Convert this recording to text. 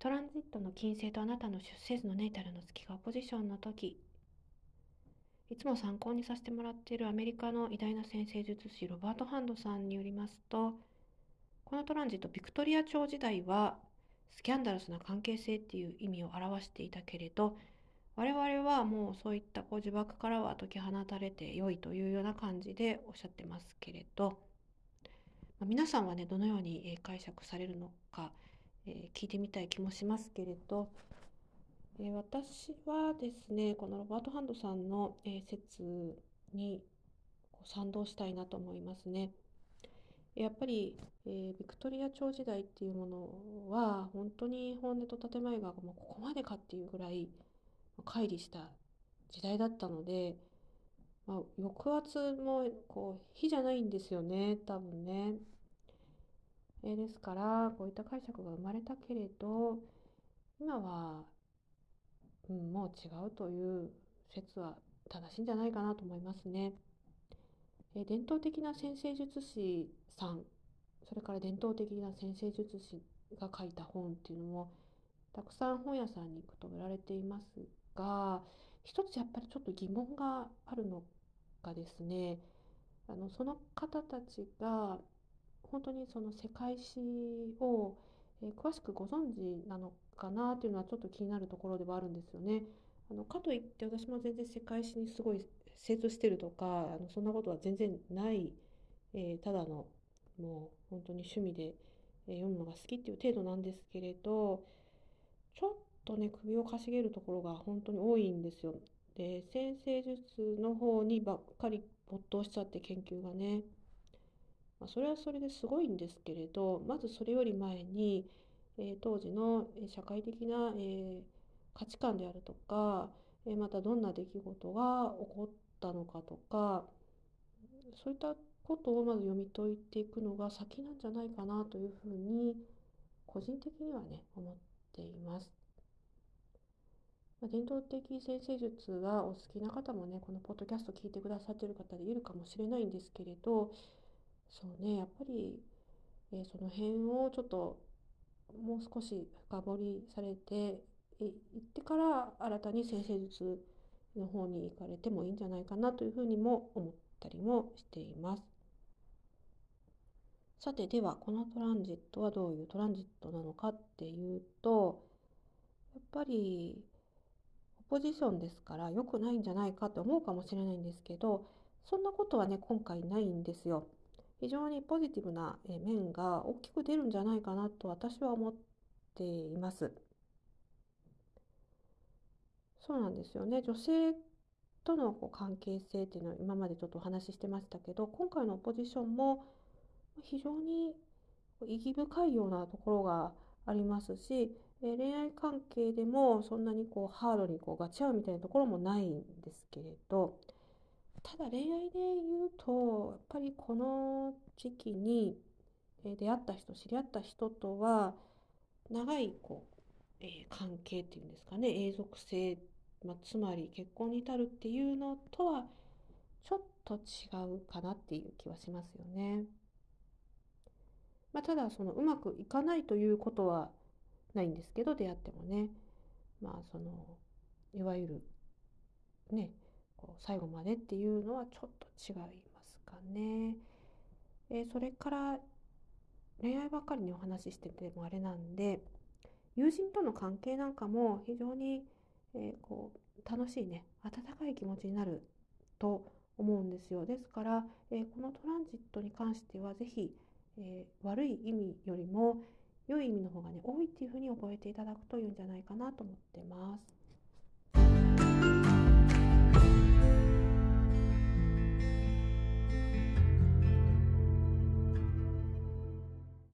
トランジットの金星とあなたの出生図のネイタルの月がポジションの時いつも参考にさせてもらっているアメリカの偉大な先生術師ロバート・ハンドさんによりますとこのトランジットビクトリア朝時代はスキャンダラスな関係性っていう意味を表していたけれど我々はもうそういったこう呪縛からは解き放たれて良いというような感じでおっしゃってますけれど、ま、皆さんはねどのように解釈されるのか、えー、聞いてみたい気もしますけれど、えー、私はですねこのロバート・ハンドさんの、えー、説に賛同したいなと思いますね。やっぱり、えー、ビクトリア朝時代っていうものは本当に本音と建前がもうここまでかっていうぐらい乖離した時代だったので、まあ、抑圧もこう火じゃないんですよね多分ね。えー、ですからこういった解釈が生まれたけれど今は、うん、もう違うという説は正しいんじゃないかなと思いますね。えー、伝統的な先生術師さんそれから伝統的な先生術師が書いた本っていうのもたくさん本屋さんに行くと売られていますが一つやっぱりちょっと疑問があるのがですねあのその方たちが本当にその世界史を、え詳しくご存知なのかなというのはちょっと気になるところではあるんですよね。あのかといって私も全然世界史にすごい精通してるとかあのそんなことは全然ない、えー、ただのもう本当に趣味で、え読むのが好きっていう程度なんですけれどちょっとね首をかしげるところが本当に多いんですよ。で先生術の方にばっかり没頭しちゃって研究がね、まあ、それはそれですごいんですけれどまずそれより前に、えー、当時の社会的な、えー、価値観であるとか、えー、またどんな出来事が起こったのかとかそういったことをまず読み解いていくのが先なんじゃないかなというふうに個人的にはね思っています。伝統的先生術がお好きな方もねこのポッドキャスト聞いてくださってる方でいるかもしれないんですけれどそうねやっぱり、えー、その辺をちょっともう少し深掘りされていってから新たに先生術の方に行かれてもいいんじゃないかなというふうにも思ったりもしています。さてではこのトランジットはどういうトランジットなのかっていうとやっぱりポジションですから良くないんじゃないかって思うかもしれないんですけどそんなことはね今回ないんですよ。非常にポジティブな面が大きく出るんじゃないかなと私は思っています。そうなんですよね女性とのこう関係性っていうのは今までちょっとお話ししてましたけど今回のポジションも非常に意義深いようなところがありますしえ恋愛関係でもそんなにこうハードにこうガチ合うみたいなところもないんですけれどただ恋愛で言うとやっぱりこの時期に出会った人知り合った人とは長いこう、えー、関係っていうんですかね永続性、まあ、つまり結婚に至るっていうのとはちょっと違うかなっていう気はしますよね。まあ、ただそのうまくいかないということはないんですけど出会ってもねまあそのいわゆるねこう最後までっていうのはちょっと違いますかね。えー、それから恋愛ばっかりにお話ししててもあれなんで友人との関係なんかも非常に、えー、こう楽しいね温かい気持ちになると思うんですよですから、えー、このトランジットに関しては是非、え悪い意味よりも良い意味の方がね多いっていうふうに覚えていただくといいんじゃないかなと思ってます。